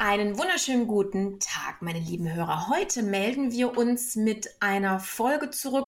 Einen wunderschönen guten Tag, meine lieben Hörer. Heute melden wir uns mit einer Folge zurück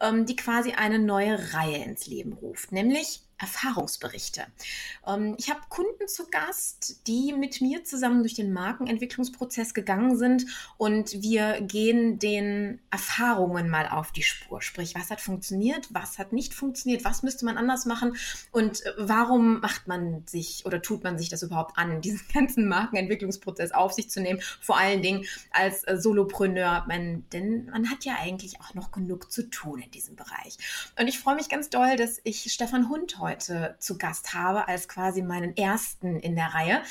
Ähm, die quasi eine neue Reihe ins Leben ruft, nämlich Erfahrungsberichte. Ähm, ich habe Kunden zu Gast, die mit mir zusammen durch den Markenentwicklungsprozess gegangen sind und wir gehen den Erfahrungen mal auf die Spur. Sprich, was hat funktioniert, was hat nicht funktioniert, was müsste man anders machen und äh, warum macht man sich oder tut man sich das überhaupt an, diesen ganzen Markenentwicklungsprozess auf sich zu nehmen, vor allen Dingen als äh, Solopreneur, man, denn man hat ja eigentlich auch noch genug zu tun in diesem Bereich. Und ich freue mich ganz doll, dass ich Stefan Hund heute heute zu Gast habe, als quasi meinen ersten in der Reihe.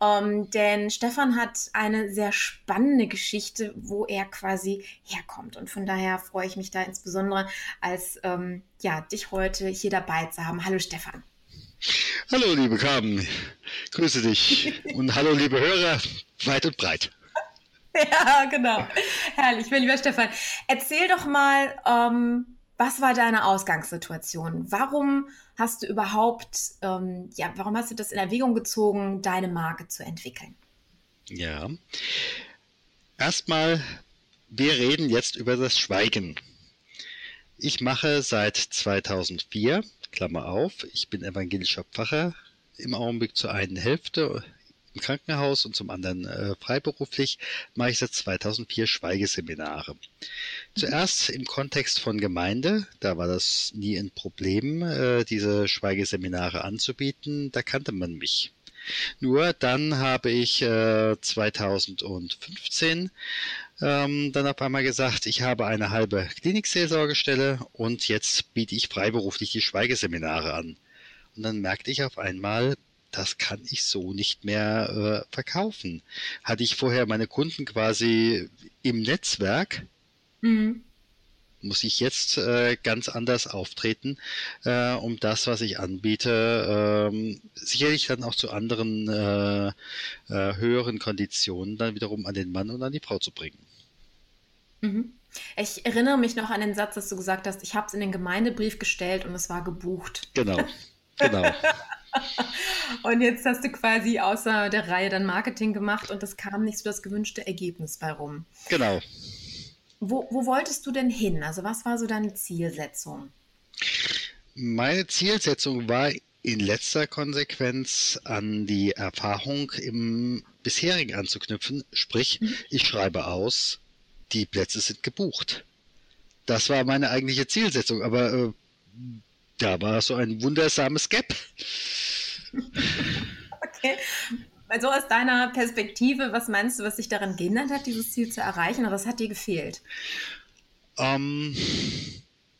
Ähm, denn Stefan hat eine sehr spannende Geschichte, wo er quasi herkommt. Und von daher freue ich mich da insbesondere, als ähm, ja, dich heute hier dabei zu haben. Hallo Stefan. Hallo liebe Carmen, grüße dich und hallo liebe Hörer, weit und breit. Ja, genau. Herrlich. Mein lieber Stefan, erzähl doch mal, ähm, was war deine Ausgangssituation? Warum hast du überhaupt, ähm, ja, warum hast du das in Erwägung gezogen, deine Marke zu entwickeln? Ja, erstmal, wir reden jetzt über das Schweigen. Ich mache seit 2004, Klammer auf, ich bin evangelischer Pfarrer, im Augenblick zur einen Hälfte im Krankenhaus und zum anderen äh, freiberuflich mache ich seit 2004 Schweigeseminare. Zuerst im Kontext von Gemeinde, da war das nie ein Problem, äh, diese Schweigeseminare anzubieten, da kannte man mich. Nur dann habe ich äh, 2015 ähm, dann auf einmal gesagt, ich habe eine halbe Klinikseelsorgestelle und jetzt biete ich freiberuflich die Schweigeseminare an. Und dann merkte ich auf einmal, das kann ich so nicht mehr äh, verkaufen. Hatte ich vorher meine Kunden quasi im Netzwerk, mhm. muss ich jetzt äh, ganz anders auftreten, äh, um das, was ich anbiete, ähm, sicherlich dann auch zu anderen äh, äh, höheren Konditionen dann wiederum an den Mann und an die Frau zu bringen. Mhm. Ich erinnere mich noch an den Satz, dass du gesagt hast, ich habe es in den Gemeindebrief gestellt und es war gebucht. Genau, genau. Und jetzt hast du quasi außer der Reihe dann Marketing gemacht und das kam nicht so das gewünschte Ergebnis bei rum. Genau. Wo, wo wolltest du denn hin? Also was war so deine Zielsetzung? Meine Zielsetzung war in letzter Konsequenz an die Erfahrung im bisherigen anzuknüpfen. Sprich, mhm. ich schreibe aus, die Plätze sind gebucht. Das war meine eigentliche Zielsetzung, aber äh, da war so ein wundersames Gap. okay. Also aus deiner Perspektive, was meinst du, was dich daran gehindert hat, dieses Ziel zu erreichen? Oder was hat dir gefehlt? Ähm,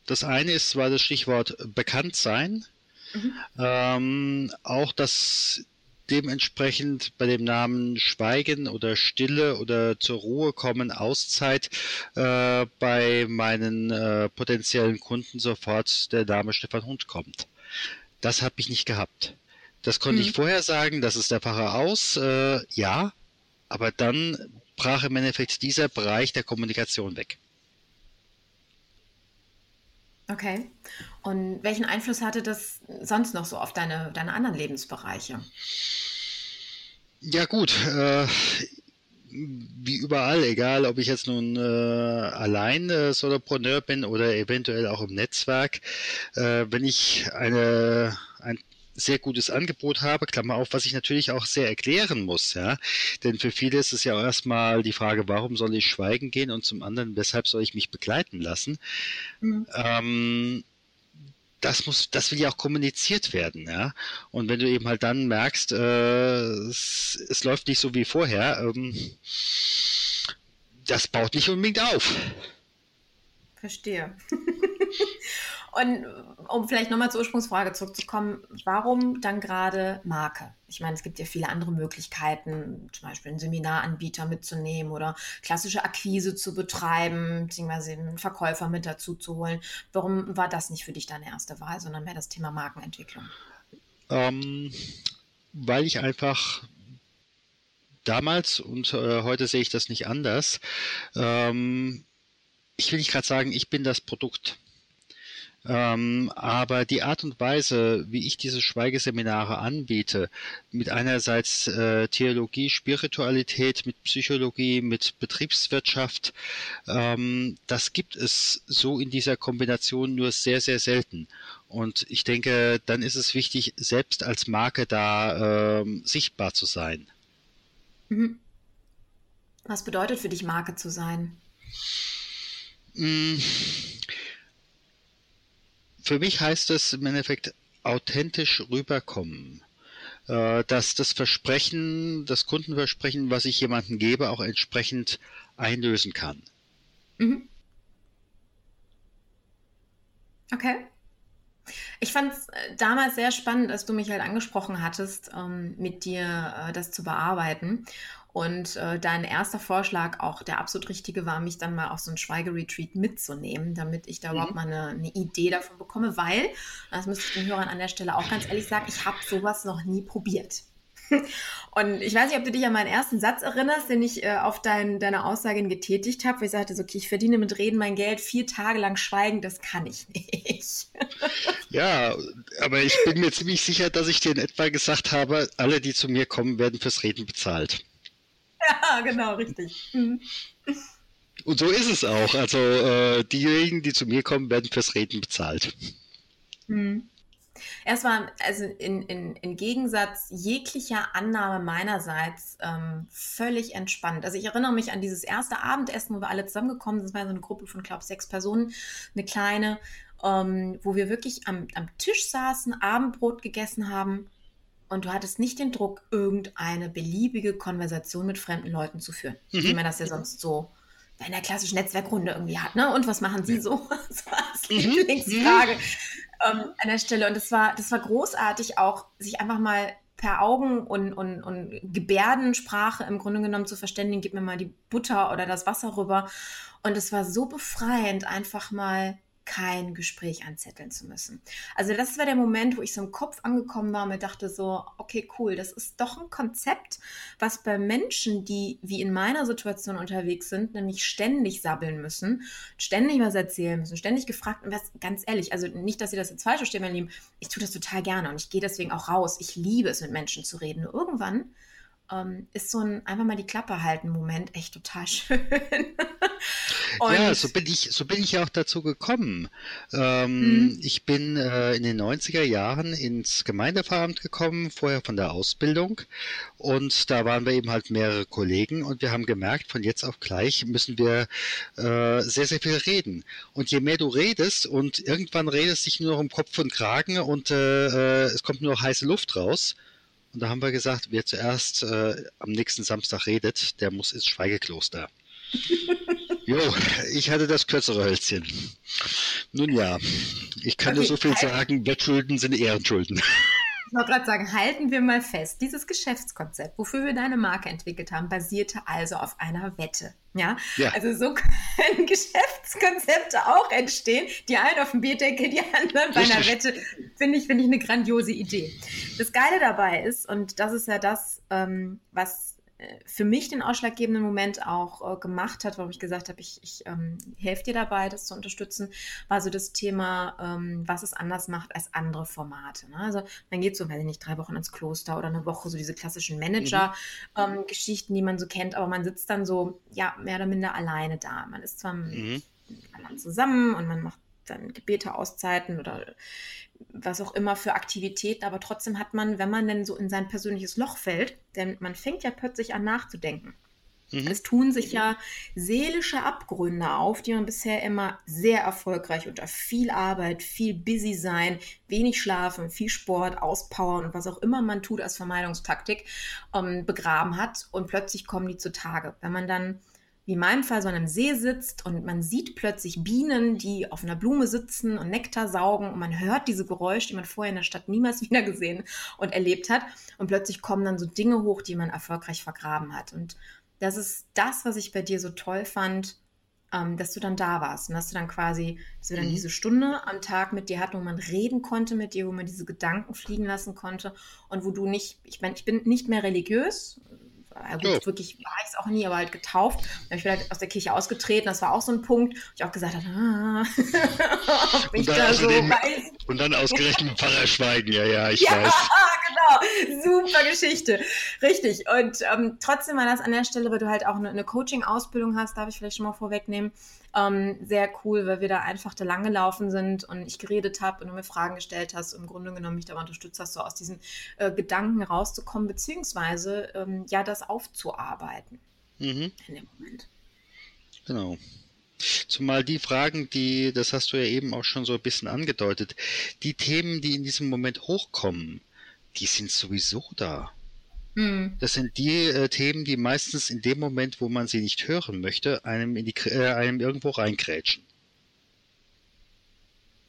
das eine ist, war das Stichwort Bekanntsein. Mhm. Ähm, auch das dementsprechend bei dem Namen Schweigen oder Stille oder zur Ruhe kommen, Auszeit äh, bei meinen äh, potenziellen Kunden sofort der Name Stefan Hund kommt. Das habe ich nicht gehabt. Das konnte hm. ich vorher sagen, das ist der Pfarrer aus, äh, ja, aber dann brach im Endeffekt dieser Bereich der Kommunikation weg. Okay. Und welchen Einfluss hatte das sonst noch so auf deine, deine anderen Lebensbereiche? Ja gut, äh, wie überall, egal ob ich jetzt nun äh, allein äh, Solopreneur bin oder eventuell auch im Netzwerk, äh, wenn ich eine, ein sehr gutes Angebot habe, Klammer auf, was ich natürlich auch sehr erklären muss, ja. Denn für viele ist es ja auch erstmal die Frage, warum soll ich schweigen gehen und zum anderen, weshalb soll ich mich begleiten lassen? Mhm. Ähm, das muss, das will ja auch kommuniziert werden, ja. Und wenn du eben halt dann merkst, äh, es, es läuft nicht so wie vorher, ähm, das baut nicht unbedingt auf. Verstehe. Und um vielleicht nochmal zur Ursprungsfrage zurückzukommen, warum dann gerade Marke? Ich meine, es gibt ja viele andere Möglichkeiten, zum Beispiel einen Seminaranbieter mitzunehmen oder klassische Akquise zu betreiben, beziehungsweise einen Verkäufer mit dazu zu holen. Warum war das nicht für dich deine erste Wahl, sondern mehr das Thema Markenentwicklung? Ähm, weil ich einfach damals und äh, heute sehe ich das nicht anders. Ähm, ich will nicht gerade sagen, ich bin das Produkt. Ähm, aber die Art und Weise, wie ich diese Schweigeseminare anbiete, mit einerseits äh, Theologie, Spiritualität, mit Psychologie, mit Betriebswirtschaft, ähm, das gibt es so in dieser Kombination nur sehr, sehr selten. Und ich denke, dann ist es wichtig, selbst als Marke da ähm, sichtbar zu sein. Mhm. Was bedeutet für dich Marke zu sein? Mmh für mich heißt es im Endeffekt authentisch rüberkommen. Äh, dass das Versprechen, das Kundenversprechen, was ich jemandem gebe, auch entsprechend einlösen kann. Mhm. Okay. Ich fand es äh, damals sehr spannend, dass du mich halt angesprochen hattest, ähm, mit dir äh, das zu bearbeiten. Und äh, dein erster Vorschlag auch der absolut richtige war, mich dann mal auf so ein Schweigeretreat mitzunehmen, damit ich da mhm. überhaupt mal eine, eine, Idee davon bekomme, weil, das müsste ich den Hörern an der Stelle auch ganz ehrlich sagen, ich habe sowas noch nie probiert. Und ich weiß nicht, ob du dich an meinen ersten Satz erinnerst, den ich äh, auf dein, deine Aussage getätigt habe, wo ich sagte, so, okay, ich verdiene mit Reden mein Geld, vier Tage lang schweigen, das kann ich nicht. ja, aber ich bin mir ziemlich sicher, dass ich dir in etwa gesagt habe, alle, die zu mir kommen, werden fürs Reden bezahlt. Ja, genau, richtig. Mhm. Und so ist es auch. Also äh, diejenigen, die zu mir kommen, werden fürs Reden bezahlt. Mhm. Erstmal, also in, in, in Gegensatz jeglicher Annahme meinerseits ähm, völlig entspannt. Also ich erinnere mich an dieses erste Abendessen, wo wir alle zusammengekommen sind. Es war so eine Gruppe von, glaube ich, sechs Personen, eine kleine, ähm, wo wir wirklich am, am Tisch saßen, Abendbrot gegessen haben und du hattest nicht den Druck, irgendeine beliebige Konversation mit fremden Leuten zu führen, mhm. wie man das ja sonst so in der klassischen Netzwerkrunde irgendwie hat. Ne? Und was machen sie so? Das war die mhm. Lieblingsfrage ähm, an der Stelle. Und das war, das war großartig auch, sich einfach mal per Augen und, und, und Gebärdensprache im Grunde genommen zu verständigen, gib mir mal die Butter oder das Wasser rüber. Und es war so befreiend, einfach mal kein Gespräch anzetteln zu müssen. Also das war der Moment, wo ich so im Kopf angekommen war und mir dachte so, okay, cool, das ist doch ein Konzept, was bei Menschen, die wie in meiner Situation unterwegs sind, nämlich ständig sabbeln müssen, ständig was erzählen müssen, ständig gefragt und was, ganz ehrlich, also nicht, dass ihr das jetzt falsch versteht, mein Lieben, ich tue das total gerne und ich gehe deswegen auch raus. Ich liebe es, mit Menschen zu reden. Nur irgendwann ähm, ist so ein einfach mal die Klappe halten Moment echt total schön. ja, so bin ich, so bin ich auch dazu gekommen. Ähm, hm. Ich bin äh, in den 90er Jahren ins Gemeindeveramt gekommen, vorher von der Ausbildung. Und da waren wir eben halt mehrere Kollegen und wir haben gemerkt, von jetzt auf gleich müssen wir äh, sehr, sehr viel reden. Und je mehr du redest und irgendwann redest dich nur noch um Kopf und Kragen und äh, äh es kommt nur noch heiße Luft raus, Und da haben wir gesagt, wer zuerst äh, am nächsten Samstag redet, der muss ins Schweigekloster. Jo, ich hatte das kürzere Hölzchen. Nun ja, ich kann okay, nur so viel sagen, Bettschulden sind Ehrenschulden. Ich wollte gerade sagen, halten wir mal fest, dieses Geschäftskonzept, wofür wir deine Marke entwickelt haben, basierte also auf einer Wette. Ja? ja. Also so können Geschäftskonzepte auch entstehen. Die einen auf dem Bierdeckel, die anderen bei einer Wette. Finde ich, finde ich eine grandiose Idee. Das Geile dabei ist, und das ist ja das, ähm, was für mich den ausschlaggebenden Moment auch äh, gemacht hat, warum ich gesagt habe, ich, ich ähm, helfe dir dabei, das zu unterstützen, war so das Thema, ähm, was es anders macht als andere Formate. Ne? Also man geht so, weiß ich nicht, drei Wochen ins Kloster oder eine Woche, so diese klassischen Manager-Geschichten, mhm. ähm, die man so kennt, aber man sitzt dann so, ja, mehr oder minder alleine da. Man ist zwar mhm. zusammen und man macht dann Gebete, Auszeiten oder was auch immer für Aktivitäten, aber trotzdem hat man, wenn man denn so in sein persönliches Loch fällt, denn man fängt ja plötzlich an nachzudenken. Mhm. Es tun sich ja seelische Abgründe auf, die man bisher immer sehr erfolgreich unter viel Arbeit, viel busy sein, wenig schlafen, viel Sport, auspowern und was auch immer man tut als Vermeidungstaktik ähm, begraben hat. Und plötzlich kommen die zutage. Wenn man dann wie in meinem Fall so an einem See sitzt und man sieht plötzlich Bienen, die auf einer Blume sitzen und Nektar saugen und man hört diese Geräusche, die man vorher in der Stadt niemals wieder gesehen und erlebt hat. Und plötzlich kommen dann so Dinge hoch, die man erfolgreich vergraben hat. Und das ist das, was ich bei dir so toll fand, ähm, dass du dann da warst und dass du dann quasi, dass wir dann mhm. diese Stunde am Tag mit dir hatten, wo man reden konnte mit dir, wo man diese Gedanken fliegen lassen konnte und wo du nicht, ich meine, ich bin nicht mehr religiös, ja, gut, oh. wirklich war ich es auch nie, aber halt getauft. Dann ich bin halt aus der Kirche ausgetreten. Das war auch so ein Punkt, wo ich auch gesagt habe, ah, ob ich da so weiß. Und dann ausgerechnet Pfarrer schweigen, ja, ja, ich ja, weiß. genau, super Geschichte. Richtig. Und ähm, trotzdem war das an der Stelle, weil du halt auch eine, eine Coaching-Ausbildung hast, darf ich vielleicht schon mal vorwegnehmen, ähm, sehr cool, weil wir da einfach da lang gelaufen sind und ich geredet habe und du mir Fragen gestellt hast und im Grunde genommen mich da unterstützt hast, so aus diesen äh, Gedanken rauszukommen, beziehungsweise ähm, ja, das aufzuarbeiten mhm. in dem Moment. Genau. Zumal die Fragen, die, das hast du ja eben auch schon so ein bisschen angedeutet, die Themen, die in diesem Moment hochkommen, die sind sowieso da. Hm. Das sind die äh, Themen, die meistens in dem Moment, wo man sie nicht hören möchte, einem, in die, äh, einem irgendwo reinkrätschen.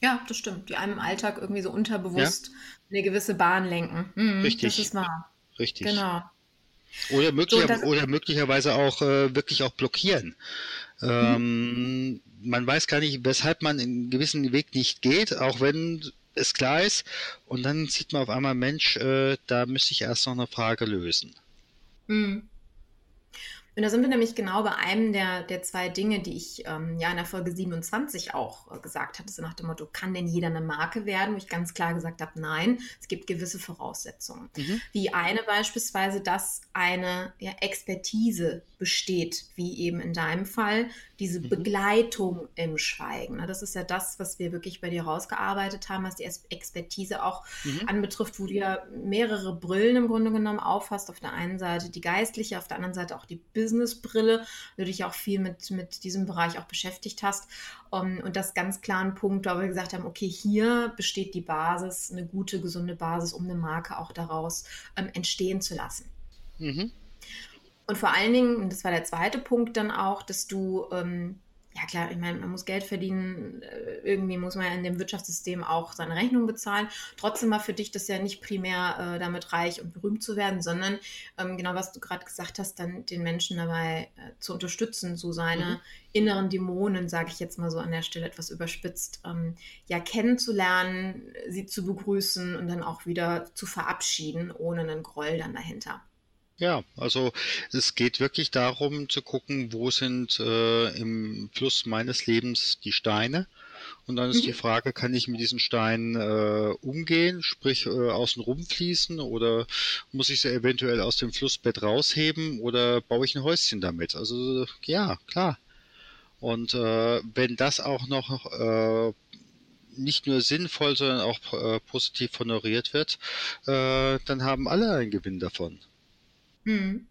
Ja, das stimmt. Die einem im Alltag irgendwie so unterbewusst ja? eine gewisse Bahn lenken. Hm, Richtig. Das ist wahr. Richtig. Genau. Oder, möglicher, so, oder möglicherweise auch äh, wirklich auch blockieren. Ähm, mhm. Man weiß gar nicht, weshalb man einen gewissen Weg nicht geht, auch wenn es klar ist. Und dann sieht man auf einmal, Mensch, äh, da müsste ich erst noch eine Frage lösen. Mhm. Und da sind wir nämlich genau bei einem der, der zwei Dinge, die ich ähm, ja in der Folge 27 auch äh, gesagt hatte, so nach dem Motto, kann denn jeder eine Marke werden? Wo ich ganz klar gesagt habe, nein, es gibt gewisse Voraussetzungen. Mhm. Wie eine beispielsweise, dass eine ja, Expertise besteht, wie eben in deinem Fall, diese mhm. Begleitung im Schweigen. Das ist ja das, was wir wirklich bei dir rausgearbeitet haben, was die Expertise auch mhm. anbetrifft, wo du ja mehrere Brillen im Grunde genommen aufhast. Auf der einen Seite die geistliche, auf der anderen Seite auch die Businessbrille, du dich auch viel mit, mit diesem Bereich auch beschäftigt hast. Um, und das ganz klaren Punkt, wo wir gesagt haben, okay, hier besteht die Basis, eine gute, gesunde Basis, um eine Marke auch daraus ähm, entstehen zu lassen. Mhm. Und vor allen Dingen, und das war der zweite Punkt dann auch, dass du, ähm, ja klar, ich meine, man muss Geld verdienen, äh, irgendwie muss man ja in dem Wirtschaftssystem auch seine Rechnung bezahlen. Trotzdem war für dich das ja nicht primär äh, damit reich und berühmt zu werden, sondern ähm, genau was du gerade gesagt hast, dann den Menschen dabei äh, zu unterstützen, so seine mhm. inneren Dämonen, sage ich jetzt mal so an der Stelle etwas überspitzt, ähm, ja kennenzulernen, sie zu begrüßen und dann auch wieder zu verabschieden, ohne einen Groll dann dahinter. Ja, also es geht wirklich darum zu gucken, wo sind äh, im Fluss meines Lebens die Steine. Und dann ist mhm. die Frage, kann ich mit diesen Steinen äh, umgehen, sprich äh, außen rumfließen oder muss ich sie eventuell aus dem Flussbett rausheben oder baue ich ein Häuschen damit? Also ja, klar. Und äh, wenn das auch noch äh, nicht nur sinnvoll, sondern auch äh, positiv honoriert wird, äh, dann haben alle einen Gewinn davon. Hm.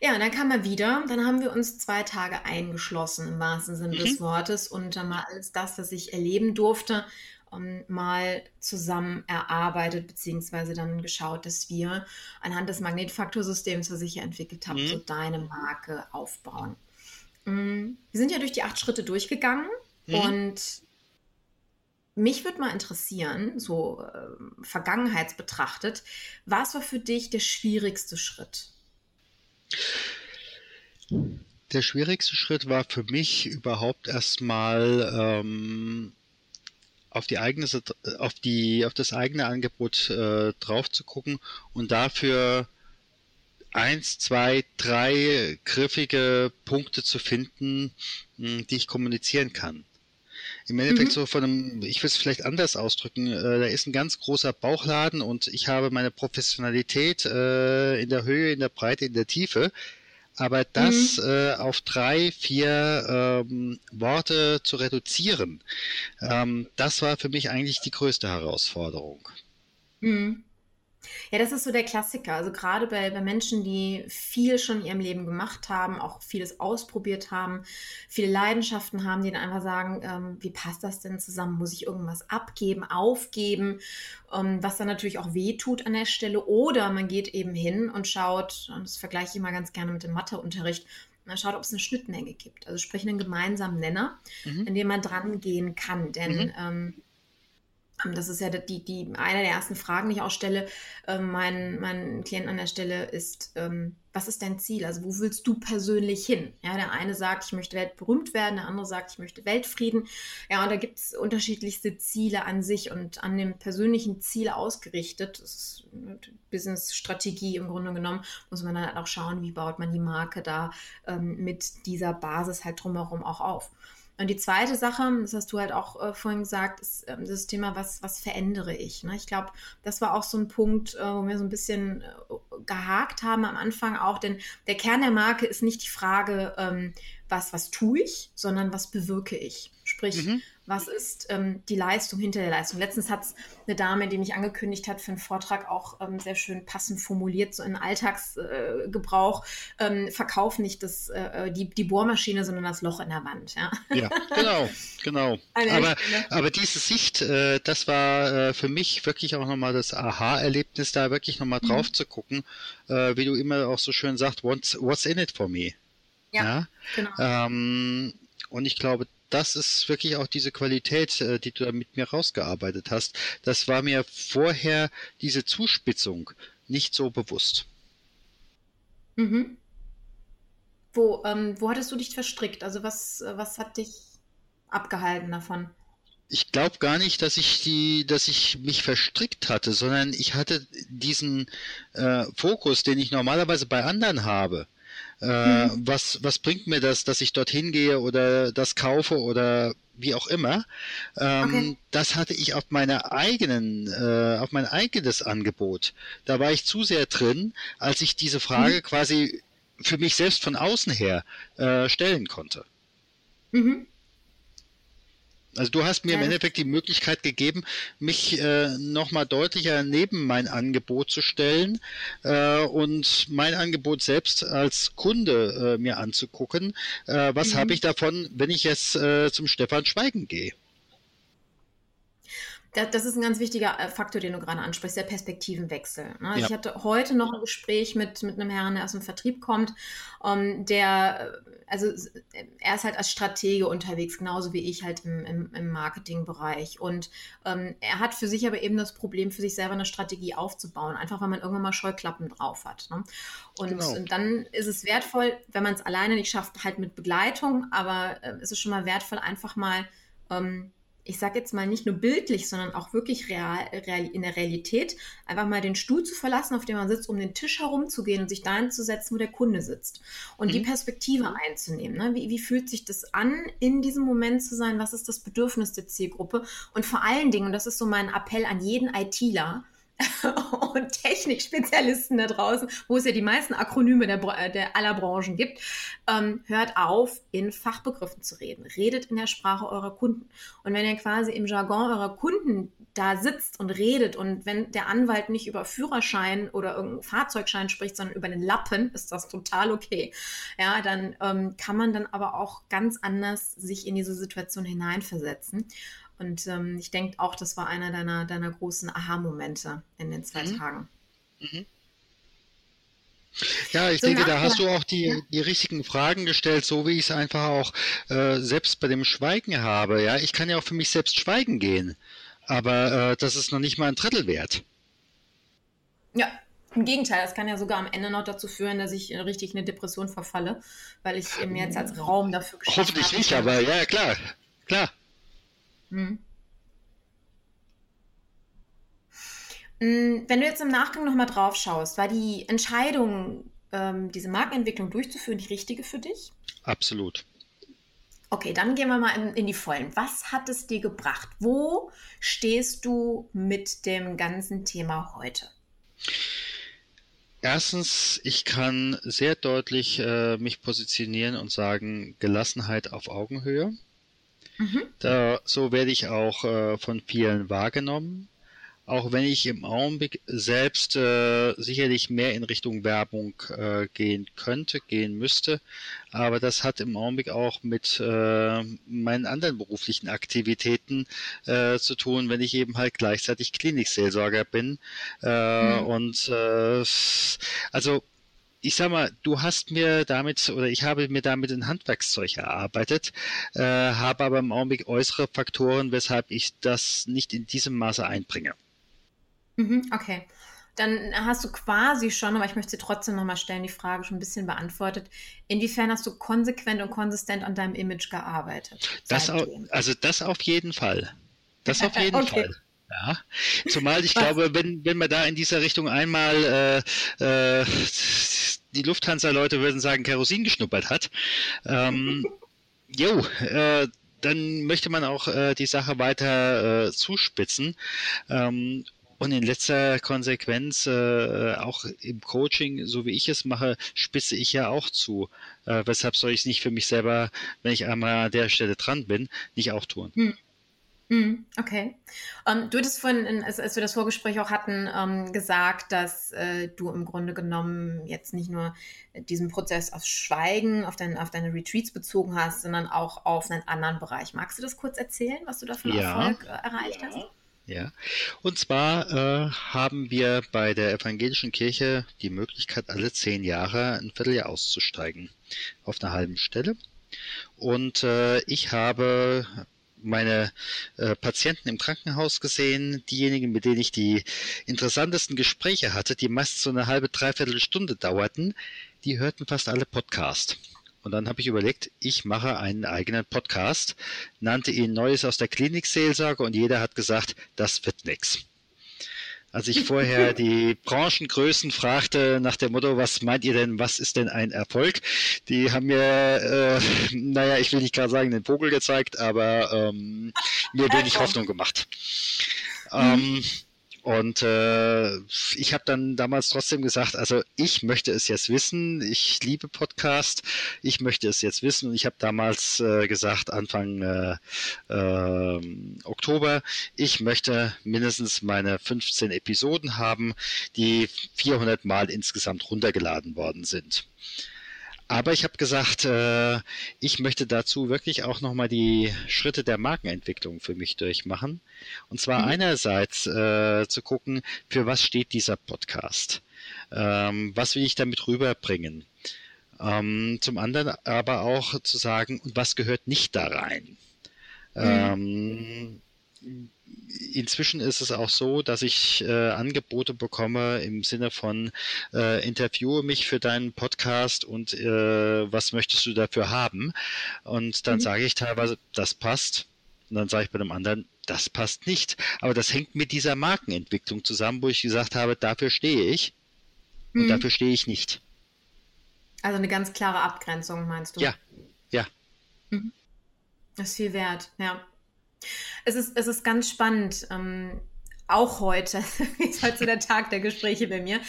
Ja, und dann kam er wieder. Dann haben wir uns zwei Tage eingeschlossen im wahrsten Sinne mhm. des Wortes und dann war alles das, was ich erleben durfte, ähm, mal zusammen erarbeitet, beziehungsweise dann geschaut, dass wir anhand des Magnetfaktorsystems, was ich hier entwickelt habe, mhm. so deine Marke aufbauen. Mhm. Wir sind ja durch die acht Schritte durchgegangen mhm. und mich würde mal interessieren, so äh, vergangenheitsbetrachtet, was war für dich der schwierigste Schritt? Der schwierigste Schritt war für mich überhaupt erstmal ähm, auf die eigene, auf die, auf das eigene Angebot äh, drauf zu gucken und dafür eins, zwei, drei griffige Punkte zu finden, hm, die ich kommunizieren kann. Im Endeffekt mhm. so von einem, ich will es vielleicht anders ausdrücken, äh, da ist ein ganz großer Bauchladen und ich habe meine Professionalität äh, in der Höhe, in der Breite, in der Tiefe. Aber das mhm. äh, auf drei, vier ähm, Worte zu reduzieren, ähm, das war für mich eigentlich die größte Herausforderung. Mhm. Ja, das ist so der Klassiker. Also gerade bei, bei Menschen, die viel schon in ihrem Leben gemacht haben, auch vieles ausprobiert haben, viele Leidenschaften haben, die dann einfach sagen, ähm, wie passt das denn zusammen? Muss ich irgendwas abgeben, aufgeben? Ähm, was dann natürlich auch weh tut an der Stelle. Oder man geht eben hin und schaut, und das vergleiche ich mal ganz gerne mit dem Matheunterricht, man schaut, ob es eine Schnittmenge gibt. Also sprich einen gemeinsamen Nenner, mhm. in dem man dran gehen kann. Denn mhm. ähm, das ist ja die, die, eine der ersten Fragen, die ich auch stelle, äh, meinen mein Klienten an der Stelle ist, ähm, was ist dein Ziel? Also wo willst du persönlich hin? Ja, der eine sagt, ich möchte weltberühmt werden, der andere sagt, ich möchte Weltfrieden. Ja, und da gibt es unterschiedlichste Ziele an sich und an dem persönlichen Ziel ausgerichtet. Das ist Business-Strategie im Grunde genommen, muss man dann halt auch schauen, wie baut man die Marke da ähm, mit dieser Basis halt drumherum auch auf. Und die zweite Sache, das hast du halt auch äh, vorhin gesagt, ist äh, das Thema, was, was verändere ich? Ne? Ich glaube, das war auch so ein Punkt, äh, wo wir so ein bisschen äh, gehakt haben am Anfang auch, denn der Kern der Marke ist nicht die Frage, ähm, was, was tue ich, sondern was bewirke ich. Sprich, mhm was ist ähm, die Leistung hinter der Leistung. Letztens hat es eine Dame, die mich angekündigt hat für einen Vortrag, auch ähm, sehr schön passend formuliert, so in Alltagsgebrauch, äh, ähm, verkauf nicht das, äh, die, die Bohrmaschine, sondern das Loch in der Wand. Ja, ja genau, genau. aber, aber diese Sicht, äh, das war äh, für mich wirklich auch nochmal das Aha-Erlebnis, da wirklich nochmal mhm. drauf zu gucken, äh, wie du immer auch so schön sagst, what's, what's in it for me? Ja, ja? genau. Ähm, und ich glaube, das ist wirklich auch diese Qualität, äh, die du da mit mir rausgearbeitet hast. Das war mir vorher diese Zuspitzung nicht so bewusst. Mhm. Wo, ähm, wo hattest du dich verstrickt? Also was, was hat dich abgehalten davon? Ich glaube gar nicht, dass ich die, dass ich mich verstrickt hatte, sondern ich hatte diesen äh, Fokus, den ich normalerweise bei anderen habe. Äh, mhm. was, was bringt mir das, dass ich dorthin gehe oder das kaufe oder wie auch immer. Ähm, okay. Das hatte ich auf meine eigenen, äh, auf mein eigenes Angebot. Da war ich zu sehr drin, als ich diese Frage mhm. quasi für mich selbst von außen her äh, stellen konnte. Mhm. Also du hast mir ja. im Endeffekt die Möglichkeit gegeben, mich äh, nochmal deutlicher neben mein Angebot zu stellen äh, und mein Angebot selbst als Kunde äh, mir anzugucken. Äh, was mhm. habe ich davon, wenn ich jetzt äh, zum Stefan Schweigen gehe? Das ist ein ganz wichtiger äh, Faktor, den du gerade ansprichst, der Perspektivenwechsel. Ne? Also ja. Ich hatte heute noch ein Gespräch mit, mit einem Herrn, der aus dem Vertrieb kommt, um, ähm, der, äh, also er ist halt als Stratege unterwegs, genauso wie ich halt im, im, im Marketingbereich. Und ähm, er hat für sich aber eben das Problem, für sich selber eine Strategie aufzubauen, einfach weil man irgendwann mal Scheuklappen drauf hat. Ne? Und, genau. und, dann ist es wertvoll, wenn man es alleine nicht schafft, halt mit Begleitung, aber äh, es ist schon mal wertvoll, einfach mal ähm, ich sage jetzt mal nicht nur bildlich, sondern auch wirklich real, real, in der Realität, einfach mal den Stuhl zu verlassen, auf dem man sitzt, um den Tisch herumzugehen und sich dahin zu setzen, wo der Kunde sitzt. Und mhm. die Perspektive einzunehmen. Ne? Wie, wie fühlt sich das an, in diesem Moment zu sein? Was ist das Bedürfnis der Zielgruppe? Und vor allen Dingen, und das ist so mein Appell an jeden ITler, und Technikspezialisten da draußen, wo es ja die meisten Akronyme der, der aller Branchen gibt, ähm, hört auf, in Fachbegriffen zu reden. Redet in der Sprache eurer Kunden. Und wenn ihr quasi im Jargon eurer Kunden da sitzt und redet und wenn der Anwalt nicht über Führerschein oder irgendeinen Fahrzeugschein spricht, sondern über den Lappen, ist das total okay. Ja, dann ähm, kann man dann aber auch ganz anders sich in diese Situation hineinversetzen. Und ähm, ich denke auch, das war einer deiner, deiner großen Aha-Momente in den zwei mhm. Tagen. Mhm. Ja, ich so denke, da hast du auch die, die richtigen Fragen gestellt, so wie ich es einfach auch äh, selbst bei dem Schweigen habe. Ja, ich kann ja auch für mich selbst schweigen gehen, aber äh, das ist noch nicht mal ein Drittel wert. Ja, im Gegenteil, das kann ja sogar am Ende noch dazu führen, dass ich richtig in eine Depression verfalle, weil ich mir jetzt als Raum dafür geschaffen habe. Hoffentlich nicht, aber ja, klar, klar. Hm. hm. Wenn du jetzt im Nachgang nochmal drauf schaust, war die Entscheidung, ähm, diese Markenentwicklung durchzuführen, die richtige für dich? Absolut. Okay, dann gehen wir mal in, in, die Vollen. Was hat es dir gebracht? Wo stehst du mit dem ganzen Thema heute? Erstens, ich kann sehr deutlich äh, mich positionieren und sagen, Gelassenheit auf Augenhöhe. Mhm. Da, so werde ich auch äh, von vielen wahrgenommen auch wenn ich im Augenblick selbst äh, sicherlich mehr in Richtung Werbung äh, gehen könnte, gehen müsste. Aber das hat im Augenblick auch mit äh, meinen anderen beruflichen Aktivitäten äh, zu tun, wenn ich eben halt gleichzeitig Klinikseelsorger bin. Äh, mhm. Und also ich sag mal, du hast mir damit oder ich habe mir damit ein Handwerkszeug erarbeitet, äh, habe aber im Augenblick äußere Faktoren, weshalb ich das nicht in diesem Maße einbringe. Mhm, okay. Dann hast du quasi schon, aber ich möchte sie trotzdem nochmal stellen, die Frage schon ein bisschen beantwortet. Inwiefern hast du konsequent und konsistent an deinem Image gearbeitet? Das auch, also das auf jeden Fall. Das auf jeden okay. Fall. Ja, zumal ich Was? glaube, wenn, wenn man da in dieser Richtung einmal äh, äh, die Lufthansa-Leute würden sagen, Kerosin geschnuppert hat, ähm, jo, äh, dann möchte man auch äh, die Sache weiter äh, zuspitzen. Ähm, und in letzter Konsequenz, äh, auch im Coaching, so wie ich es mache, spitze ich ja auch zu. Äh, weshalb soll ich es nicht für mich selber, wenn ich einmal an der Stelle dran bin, nicht auch tun? Hm. Hm, okay. Ähm, du hattest vorhin, als, als, wir das Vorgespräch auch hatten, ähm, gesagt, dass äh, du im Grunde genommen jetzt nicht nur diesen Prozess aus Schweigen auf, dein, auf deine Retreats bezogen hast, sondern auch auf einen anderen Bereich. Magst du das kurz erzählen, was du da für ja. Erfolg äh, erreicht ja. hast? Ja, und zwar äh, haben wir bei der evangelischen Kirche die Möglichkeit, alle zehn Jahre ein Vierteljahr auszusteigen auf einer halben Stelle. Und äh, ich habe meine äh, Patienten im Krankenhaus gesehen, diejenigen, mit denen ich die interessantesten Gespräche hatte, die meist so eine halbe, dreiviertel Stunde dauerten, die hörten fast alle Podcast. Und dann habe ich überlegt, ich mache einen eigenen Podcast, nannte ihn Neues aus der Klinikseelsorge und jeder hat gesagt, das wird nix. Als ich vorher die Branchengrößen fragte nach dem Motto, was meint ihr denn, was ist denn ein Erfolg? Die haben mir, äh, naja, ich will nicht gerade sagen, den Vogel gezeigt, aber ähm, mir wenig Hoffnung gemacht. Ähm, und äh, ich habe dann damals trotzdem gesagt, also ich möchte es jetzt wissen. Ich liebe Podcast. Ich möchte es jetzt wissen. Und ich habe damals äh, gesagt, Anfang äh, äh, Oktober, ich möchte mindestens meine 15 Episoden haben, die 400 Mal insgesamt runtergeladen worden sind. Aber ich habe gesagt, äh, ich möchte dazu wirklich auch nochmal die Schritte der Markenentwicklung für mich durchmachen. Und zwar mhm. einerseits äh, zu gucken, für was steht dieser Podcast? Ähm, was will ich damit rüberbringen? Ähm, zum anderen aber auch zu sagen, und was gehört nicht da rein? Mhm. Ähm, inzwischen ist es auch so, dass ich äh, Angebote bekomme im Sinne von äh, interviewe mich für deinen Podcast und äh, was möchtest du dafür haben? Und dann mhm. sage ich teilweise, das passt. Und dann sage ich bei dem anderen, das passt nicht. Aber das hängt mit dieser Markenentwicklung zusammen, wo ich gesagt habe, dafür stehe ich und mhm. dafür stehe ich nicht. Also eine ganz klare Abgrenzung, meinst du? Ja, ja. Mhm. Das ist viel wert, ja. Es ist, es ist ganz spannend. Ähm, auch heute, ist heute so der Tag der Gespräche bei mir,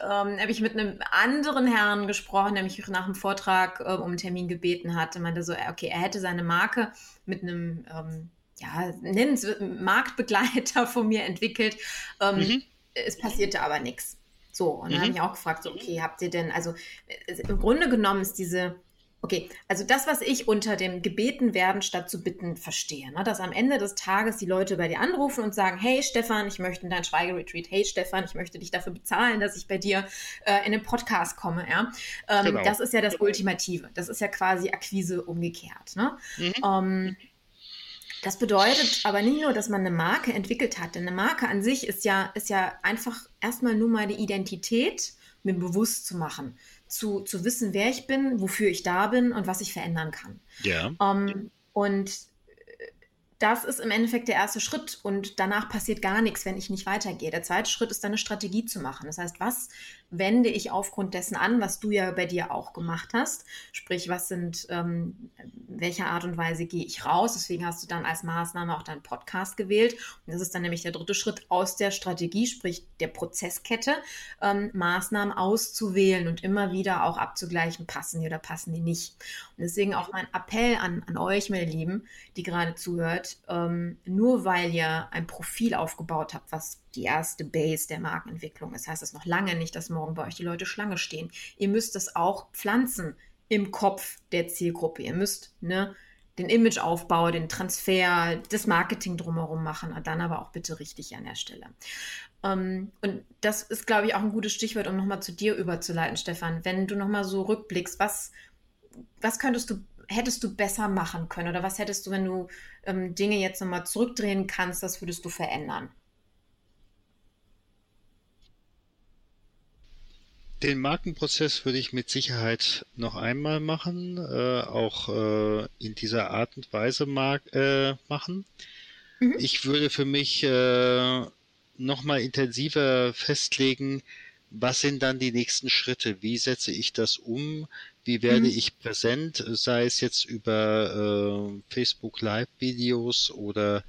ähm, habe ich mit einem anderen Herrn gesprochen, der mich nach dem Vortrag äh, um einen Termin gebeten hat. Er meinte so, okay, er hätte seine Marke mit einem, ähm, ja, nennen es Marktbegleiter von mir entwickelt. Ähm, mhm. Es passierte aber nichts. So, und dann mhm. habe ich auch gefragt, so, okay, habt ihr denn, also im Grunde genommen ist diese Okay, also das, was ich unter dem gebeten werden statt zu bitten verstehe, ne? dass am Ende des Tages die Leute bei dir anrufen und sagen, hey Stefan, ich möchte in dein Schweigeretreat, hey Stefan, ich möchte dich dafür bezahlen, dass ich bei dir äh, in den Podcast komme. Ja? Ähm, genau. Das ist ja das Ultimative. Das ist ja quasi Akquise umgekehrt. Ne? Mhm. Ähm, das bedeutet aber nicht nur, dass man eine Marke entwickelt hat, denn eine Marke an sich ist ja, ist ja einfach erstmal nur meine Identität mir bewusst zu machen zu, zu wissen, wer ich bin, wofür ich da bin und was ich verändern kann. Ja. Ähm, und das ist im Endeffekt der erste Schritt und danach passiert gar nichts, wenn ich nicht weitergehe. Der zweite Schritt ist dann eine Strategie zu machen. Das heißt, was wende ich aufgrund dessen an, was du ja bei dir auch gemacht hast? Sprich, was sind, ähm, welcher Art und Weise gehe ich raus? Deswegen hast du dann als Maßnahme auch deinen Podcast gewählt. Und das ist dann nämlich der dritte Schritt aus der Strategie, sprich der Prozesskette, ähm, Maßnahmen auszuwählen und immer wieder auch abzugleichen, passen die oder passen die nicht. Und deswegen auch mein Appell an, an euch, meine Lieben, die gerade zuhört, ähm, nur weil ihr ein Profil aufgebaut habt, was die erste Base der Markenentwicklung ist, heißt das noch lange nicht, dass morgen bei euch die Leute Schlange stehen. Ihr müsst es auch pflanzen im Kopf der Zielgruppe. Ihr müsst ne, den Imageaufbau, den Transfer, das Marketing drumherum machen, dann aber auch bitte richtig an der Stelle. Ähm, und das ist, glaube ich, auch ein gutes Stichwort, um nochmal zu dir überzuleiten, Stefan. Wenn du nochmal so rückblickst, was, was könntest du hättest du besser machen können? Oder was hättest du, wenn du ähm, Dinge jetzt nochmal zurückdrehen kannst, was würdest du verändern? Den Markenprozess würde ich mit Sicherheit noch einmal machen, äh, auch äh, in dieser Art und Weise mag, äh, machen. Mhm. Ich würde für mich äh, nochmal intensiver festlegen, was sind dann die nächsten Schritte? Wie setze ich das um? Wie werde mhm. ich präsent, sei es jetzt über äh, Facebook Live-Videos oder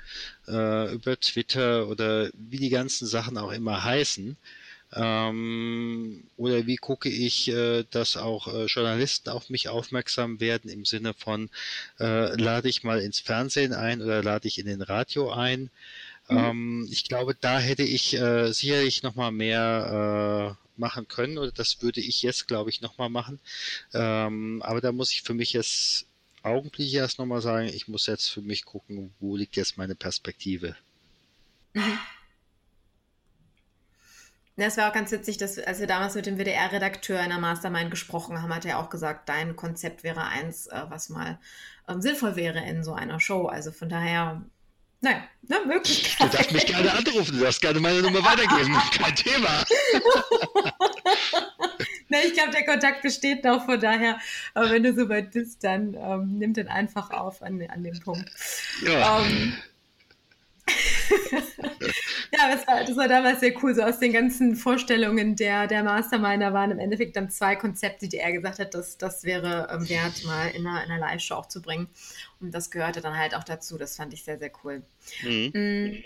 äh, über Twitter oder wie die ganzen Sachen auch immer heißen. Ähm, oder wie gucke ich, äh, dass auch äh, Journalisten auf mich aufmerksam werden im Sinne von, äh, lade ich mal ins Fernsehen ein oder lade ich in den Radio ein. Mhm. Ähm, ich glaube, da hätte ich äh, sicherlich nochmal mehr äh, machen können oder das würde ich jetzt, glaube ich, nochmal machen. Ähm, aber da muss ich für mich jetzt augenblicklich erst nochmal sagen, ich muss jetzt für mich gucken, wo liegt jetzt meine Perspektive. Mhm. Das war auch ganz witzig, dass als wir damals mit dem WDR-Redakteur in der Mastermind gesprochen haben, hat er auch gesagt, dein Konzept wäre eins, äh, was mal ähm, sinnvoll wäre in so einer Show. Also von daher naja, ne, Möglichkeit. Du darfst mich gerne anrufen, du darfst gerne meine Nummer weitergeben. Kein Thema. Na, ich glaube, der Kontakt besteht noch, von daher, aber wenn du soweit bist, dann ähm, nimm den einfach auf an, an dem Punkt. Ja. Ähm, ja, das war, das war damals sehr cool. So aus den ganzen Vorstellungen der, der Masterminder waren im Endeffekt dann zwei Konzepte, die er gesagt hat, dass das wäre ähm, wert, mal in einer, in einer Live-Show auch zu bringen. Und das gehörte dann halt auch dazu. Das fand ich sehr, sehr cool. Mhm. Mhm.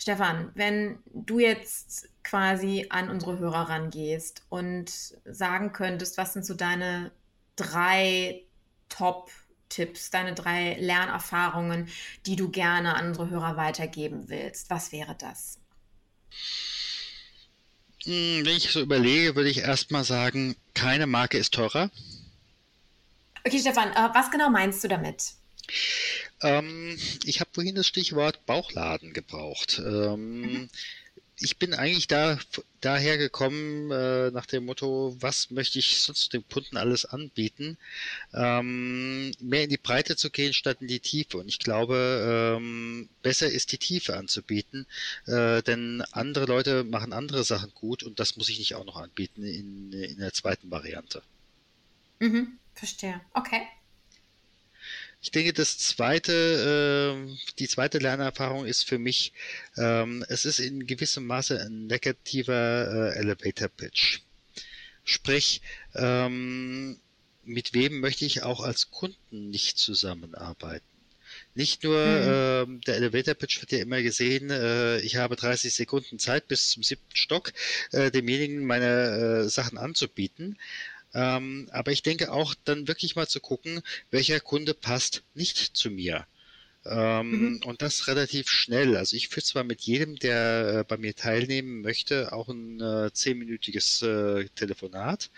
Stefan, wenn du jetzt quasi an unsere Hörer rangehst und sagen könntest, was sind so deine drei Top- Tipps, deine drei Lernerfahrungen, die du gerne an unsere Hörer weitergeben willst? Was wäre das? Hm, wenn ich so überlege, würde ich erstmal sagen, keine Marke ist teurer. Okay, Stefan, äh, was genau meinst du damit? Ähm, ich habe vorhin das Stichwort Bauchladen gebraucht. Ähm, mhm ich bin eigentlich da daher gekommen äh, nach dem Motto, was möchte ich sonst dem Kunden alles anbieten, ähm, mehr in die Breite zu gehen statt in die Tiefe. Und ich glaube, ähm, besser ist die Tiefe anzubieten, äh, denn andere Leute machen andere Sachen gut und das muss ich nicht auch noch anbieten in, in der zweiten Variante. Mhm, verstehe. Okay. Ich denke, das zweite, äh, die zweite Lernerfahrung ist für mich, ähm, es ist in gewissem Maße ein negativer äh, Elevator Pitch. Sprich, ähm, mit wem möchte ich auch als Kunden nicht zusammenarbeiten? Nicht nur mhm. äh, der Elevator Pitch wird ja immer gesehen, äh, ich habe 30 Sekunden Zeit bis zum siebten Stock, äh, demjenigen meine äh, Sachen anzubieten. Ähm, aber ich denke auch dann wirklich mal zu gucken, welcher Kunde passt nicht zu mir. Ähm, mhm. Und das relativ schnell. Also ich führe zwar mit jedem, der äh, bei mir teilnehmen möchte, auch ein äh, zehnminütiges äh, Telefonat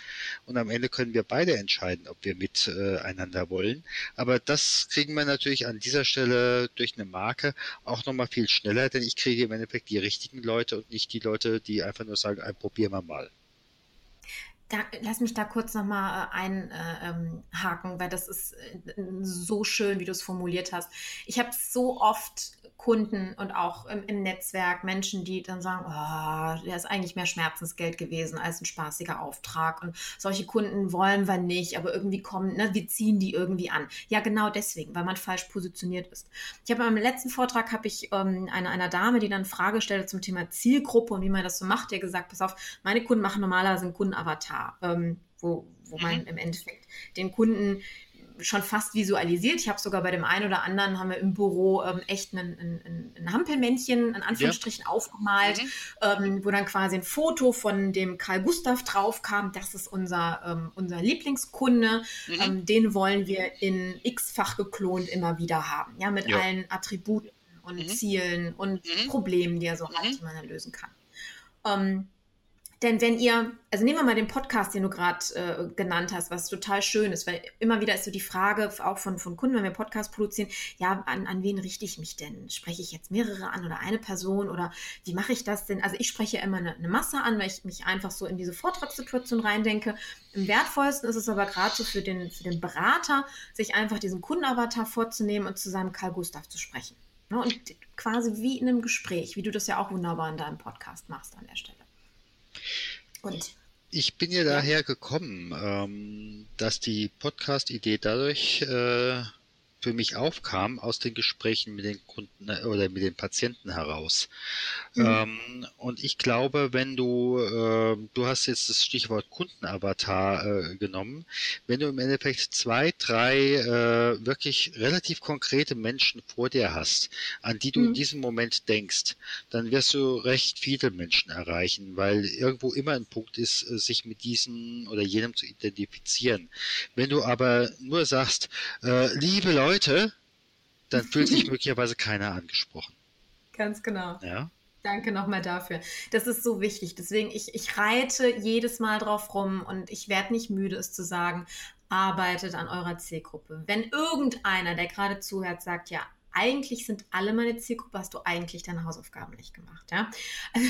und am Ende können wir beide entscheiden, ob wir miteinander äh, wollen. Aber das kriegen wir natürlich an dieser Stelle durch eine Marke auch nochmal viel schneller, denn ich kriege im Endeffekt die richtigen Leute und nicht die Leute, die einfach nur sagen, probieren wir mal. Da, lass mich da kurz nochmal äh, einhaken, äh, ähm, weil das ist äh, so schön, wie du es formuliert hast. Ich habe so oft Kunden und auch im, im, Netzwerk Menschen, die dann sagen, oh, der ist eigentlich mehr Schmerzensgeld gewesen als ein spaßiger Auftrag. Und solche Kunden wollen wir nicht, aber irgendwie kommen, ne, wir ziehen die irgendwie an. Ja, genau deswegen, weil man falsch positioniert ist. Ich habe am letzten Vortrag habe ich ähm, einer, einer Dame, die dann Frage stellte zum Thema Zielgruppe und wie man das so macht, der gesagt, pass auf, meine Kunden machen normalerweise einen Kundenavatar, ähm, wo, wo man mhm. im Endeffekt den Kunden schon fast visualisiert. Ich habe sogar bei dem einen oder anderen haben wir im Büro ähm, echt ein, Hampelmännchen in Anführungsstrichen ja. aufgemalt, mhm. ähm, wo dann quasi ein Foto von dem Karl Gustav drauf kam. Das ist unser, ähm, unser Lieblingskunde. Mhm. Ähm, den wollen wir in x-fach geklont immer wieder haben. Ja, mit ja. allen Attributen und mhm. Zielen und mhm. Problemen, die er so hat, mhm. die man dann lösen kann. Denn wenn ihr, also nehmen wir mal den Podcast, den du gerade äh, genannt hast, was total schön ist, weil immer wieder ist so die Frage auch von, von Kunden, wenn wir Podcast produzieren, ja, an, an wen richte ich mich denn? Spreche ich jetzt mehrere an oder eine Person oder wie mache ich das denn? Also ich spreche immer eine, eine Masse an, weil ich mich einfach so in diese Vortragssituation reindenke. Im wertvollsten ist es aber gerade so für den, für den Berater, sich einfach diesen Kundenavatar vorzunehmen und zu seinem Karl Gustav zu sprechen. Ne? Und quasi wie in einem Gespräch, wie du das ja auch wunderbar in deinem Podcast machst an der Stelle. Und? Ich bin ja daher gekommen, ähm, dass die Podcast-Idee dadurch äh, für mich aufkam aus den Gesprächen mit den Kunden äh, oder mit den Patienten heraus. Mhm. Ähm, und ich glaube, wenn du, äh, du hast jetzt das Stichwort Kundenavatar äh, genommen, wenn du im Endeffekt zwei, drei äh, wirklich relativ konkrete Menschen vor dir hast, an die du mhm. in diesem Moment denkst, dann wirst du recht viele Menschen erreichen, weil irgendwo immer ein Punkt ist, äh, sich mit diesen oder jenem zu identifizieren. Wenn du aber nur sagst, äh, liebe Leute, Leute, dann fühlt sich möglicherweise keiner angesprochen. Ganz genau. Ja. Danke nochmal dafür. Das ist so wichtig. Deswegen, ich, ich reite jedes Mal drauf rum und ich werde nicht müde, es zu sagen, arbeitet an eurer Zielgruppe. Wenn irgendeiner, der gerade zuhört, sagt, ja, eigentlich sind alle meine Zielgruppe, hast du eigentlich deine Hausaufgaben nicht gemacht, ja.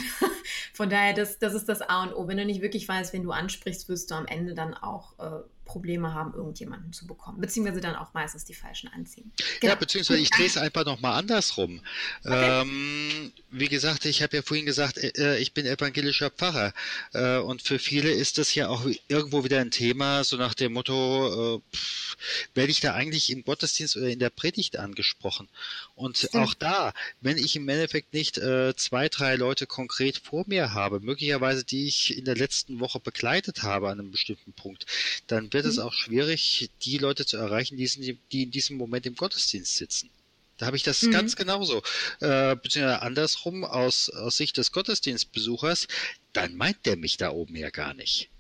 von daher, das, das ist das A und O. Wenn du nicht wirklich weißt, wen du ansprichst, wirst du am Ende dann auch äh, Probleme haben, irgendjemanden zu bekommen. Beziehungsweise dann auch meistens die falschen anziehen. Genau. Ja, beziehungsweise ich drehe es einfach nochmal andersrum. Okay. Ähm, wie gesagt, ich habe ja vorhin gesagt, äh, ich bin evangelischer Pfarrer. Äh, und für viele ist das ja auch irgendwo wieder ein Thema, so nach dem Motto, äh, pff, werde ich da eigentlich im Gottesdienst oder in der Predigt angesprochen? Und ja. auch da, wenn ich im Endeffekt nicht äh, zwei, drei Leute konkret vor mir habe, möglicherweise die ich in der letzten Woche begleitet habe an einem bestimmten Punkt, dann wird wird es mhm. auch schwierig, die Leute zu erreichen, die, die in diesem Moment im Gottesdienst sitzen. Da habe ich das mhm. ganz genauso. Äh, beziehungsweise andersrum, aus, aus Sicht des Gottesdienstbesuchers, dann meint der mich da oben ja gar nicht.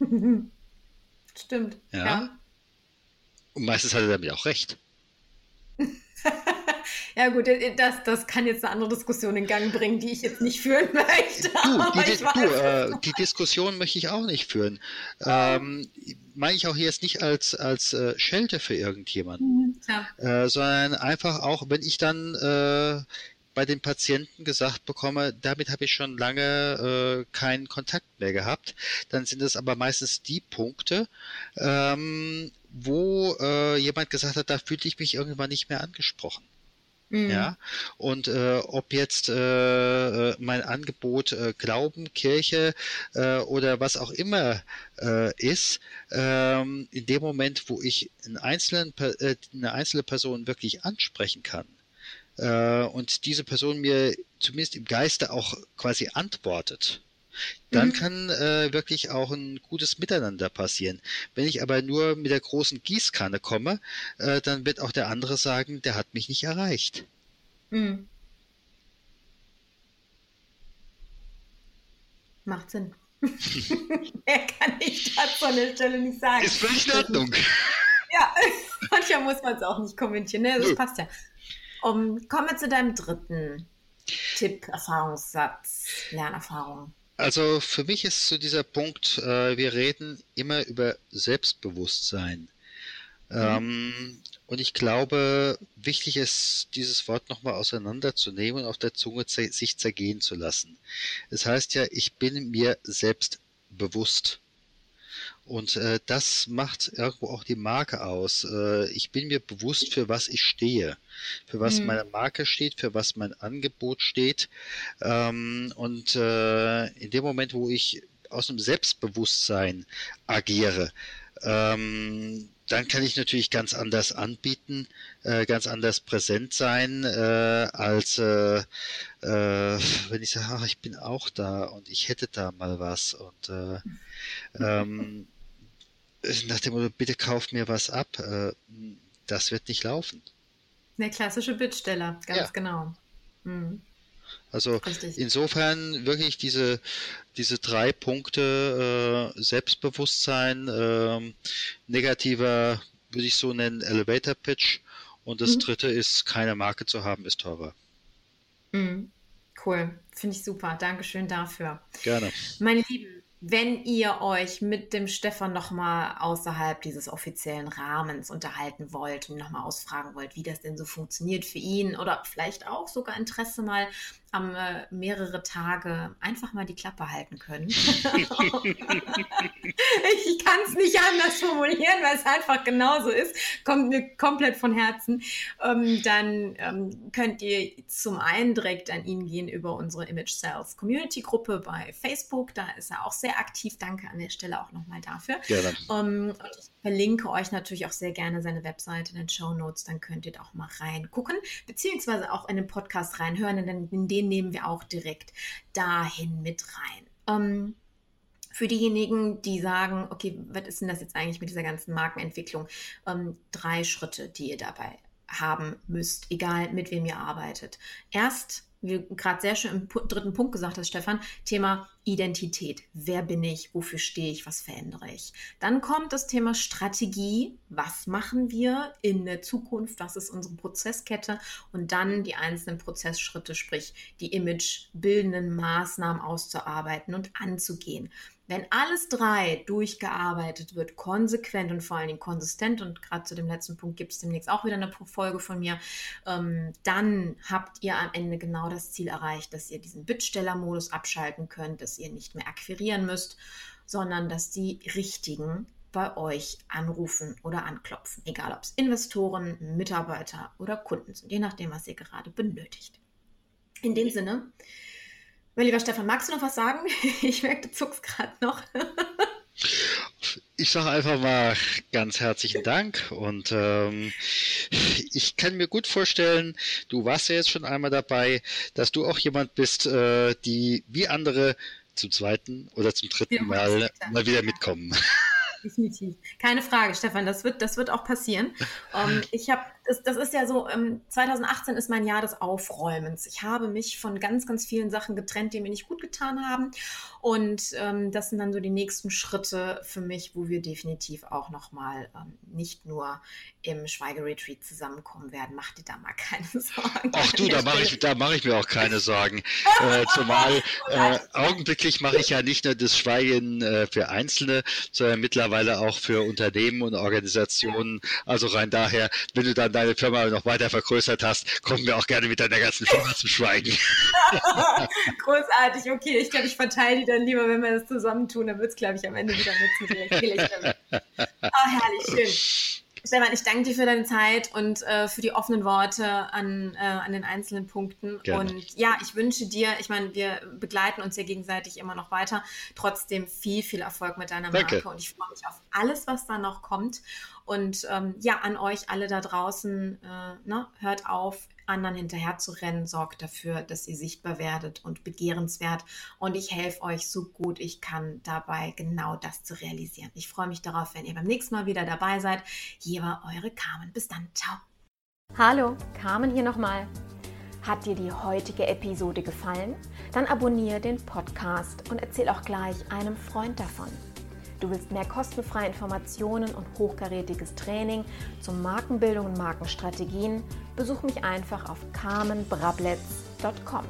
Stimmt. Ja. ja. Und meistens hat er damit auch recht. Ja gut, äh, das, das kann jetzt eine andere Diskussion in Gang bringen, die ich jetzt nicht führen möchte. Du, die, du, äh, die Diskussion möchte ich auch nicht führen. Ähm, meine ich auch jetzt nicht als, als äh, Schelte für irgendjemanden, mhm, äh, sondern einfach auch, wenn ich dann äh, bei den Patienten gesagt bekomme, damit habe ich schon lange äh, keinen Kontakt mehr gehabt, dann sind es aber meistens die Punkte, ähm, wo äh, jemand gesagt hat, da fühlte ich mich irgendwann nicht mehr angesprochen. Mhm. Ja, und äh, ob jetzt äh, äh, mein Angebot äh, Glauben, Kirche äh, oder was auch immer äh, ist, ähm, in dem Moment, wo ich einen einzelnen, äh, eine einzelne Person wirklich ansprechen kann äh, und diese Person mir zumindest im Geiste auch quasi antwortet, dann mhm. kann äh, wirklich auch ein gutes Miteinander passieren. Wenn ich aber nur mit der großen Gießkanne komme, äh, dann wird auch der andere sagen, der hat mich nicht erreicht. Mhm. Macht Sinn. Mehr kann ich dazu an der Stelle nicht sagen. Ist völlig in Ordnung. Ja, manchmal muss man es auch nicht kommentieren. Ne? Das Nö. passt ja. Um, kommen wir zu deinem dritten Tipp, Erfahrungssatz, Lernerfahrung. Also für mich ist so dieser Punkt, äh, wir reden immer über Selbstbewusstsein. Mhm. Ähm, und ich glaube, wichtig ist, dieses Wort nochmal auseinanderzunehmen und auf der Zunge sich zergehen zu lassen. Es das heißt ja, ich bin mir selbst bewusst. Und äh, das macht irgendwo auch die Marke aus. Äh, ich bin mir bewusst, für was ich stehe, für was mhm. meine Marke steht, für was mein Angebot steht. Ähm, und äh, in dem Moment, wo ich aus einem Selbstbewusstsein agiere, ähm, dann kann ich natürlich ganz anders anbieten, äh, ganz anders präsent sein, äh, als äh, äh, wenn ich sage, ach, ich bin auch da und ich hätte da mal was und äh, ähm, nach dem Motto, bitte kauf mir was ab, äh, das wird nicht laufen. Der klassische Bittsteller, ganz ja. genau. Mhm. Also Richtig. insofern wirklich diese, diese drei Punkte äh, Selbstbewusstsein, äh, negativer, würde ich so nennen, Elevator Pitch und das mhm. dritte ist, keine Marke zu haben, ist teurer. Mhm. Cool, finde ich super. Dankeschön dafür. Gerne. Meine Lieben, wenn ihr euch mit dem Stefan nochmal außerhalb dieses offiziellen Rahmens unterhalten wollt und nochmal ausfragen wollt, wie das denn so funktioniert für ihn oder vielleicht auch sogar Interesse mal am äh, mehrere Tage einfach mal die Klappe halten können. ich kann es nicht anders formulieren, weil es einfach genauso ist. Kommt mir komplett von Herzen. Ähm, dann ähm, könnt ihr zum einen direkt an ihn gehen über unsere Image Sales Community Gruppe bei Facebook. Da ist er auch sehr aktiv. Danke an der Stelle auch nochmal dafür. Gerne. Ähm, und ich verlinke euch natürlich auch sehr gerne seine Webseite in den Show Notes. Dann könnt ihr da auch mal reingucken, beziehungsweise auch in den Podcast reinhören, in den nehmen wir auch direkt dahin mit rein. Ähm, für diejenigen, die sagen, okay, was ist denn das jetzt eigentlich mit dieser ganzen Markenentwicklung? Ähm, drei Schritte, die ihr dabei haben müsst, egal mit wem ihr arbeitet. Erst wie du gerade sehr schön im dritten Punkt gesagt hast, Stefan, Thema Identität. Wer bin ich? Wofür stehe ich? Was verändere ich? Dann kommt das Thema Strategie. Was machen wir in der Zukunft? Was ist unsere Prozesskette? Und dann die einzelnen Prozessschritte, sprich die imagebildenden Maßnahmen auszuarbeiten und anzugehen. Wenn alles drei durchgearbeitet wird, konsequent und vor allen Dingen konsistent, und gerade zu dem letzten Punkt gibt es demnächst auch wieder eine Folge von mir, ähm, dann habt ihr am Ende genau das Ziel erreicht, dass ihr diesen Bittstellermodus abschalten könnt, dass ihr nicht mehr akquirieren müsst, sondern dass die richtigen bei euch anrufen oder anklopfen, egal ob es Investoren, Mitarbeiter oder Kunden sind, je nachdem, was ihr gerade benötigt. In dem Sinne, mein lieber Stefan, magst du noch was sagen? Ich merke, du zuckst gerade noch. Ich sage einfach mal ganz herzlichen Dank und ähm, ich kann mir gut vorstellen, du warst ja jetzt schon einmal dabei, dass du auch jemand bist, äh, die wie andere zum zweiten oder zum dritten Mal mal wieder mitkommen. Definitiv. Keine Frage, Stefan, das wird, das wird auch passieren. Ähm, ich habe das, das ist ja so, ähm, 2018 ist mein Jahr des Aufräumens. Ich habe mich von ganz, ganz vielen Sachen getrennt, die mir nicht gut getan haben. Und ähm, das sind dann so die nächsten Schritte für mich, wo wir definitiv auch nochmal ähm, nicht nur im Schweigeretreat zusammenkommen werden. Mach dir da mal keine Sorgen. Ach du, da mache ich, mach ich mir auch keine Sorgen. äh, zumal äh, augenblicklich mache ich ja nicht nur das Schweigen äh, für Einzelne, sondern mittlerweile auch für Unternehmen und Organisationen. Also rein daher, wenn du dann deine Firma noch weiter vergrößert hast, kommen wir auch gerne mit deiner ganzen Firma zu schweigen. Großartig, okay. Ich glaube, ich verteile die dann lieber, wenn wir das zusammentun. Dann wird es, glaube ich, am Ende wieder nutzen. Ah, herrlich, schön. Stefan, ich danke dir für deine Zeit und äh, für die offenen Worte an, äh, an den einzelnen Punkten. Gerne. Und ja, ich wünsche dir, ich meine, wir begleiten uns ja gegenseitig immer noch weiter, trotzdem viel, viel Erfolg mit deiner Marke. Danke. Und ich freue mich auf alles, was da noch kommt. Und ähm, ja, an euch alle da draußen, äh, ne, hört auf, anderen hinterher zu rennen, sorgt dafür, dass ihr sichtbar werdet und begehrenswert. Und ich helfe euch so gut ich kann dabei, genau das zu realisieren. Ich freue mich darauf, wenn ihr beim nächsten Mal wieder dabei seid. Hier war eure Carmen. Bis dann. Ciao. Hallo, Carmen hier nochmal. Hat dir die heutige Episode gefallen? Dann abonniere den Podcast und erzähl auch gleich einem Freund davon. Du willst mehr kostenfreie Informationen und hochkarätiges Training zur Markenbildung und Markenstrategien? Besuch mich einfach auf carmenbrablets.com.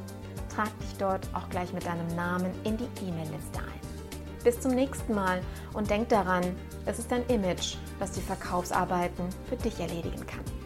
Trag dich dort auch gleich mit deinem Namen in die E-Mail-Liste ein. Bis zum nächsten Mal und denk daran, es ist dein Image, das die Verkaufsarbeiten für dich erledigen kann.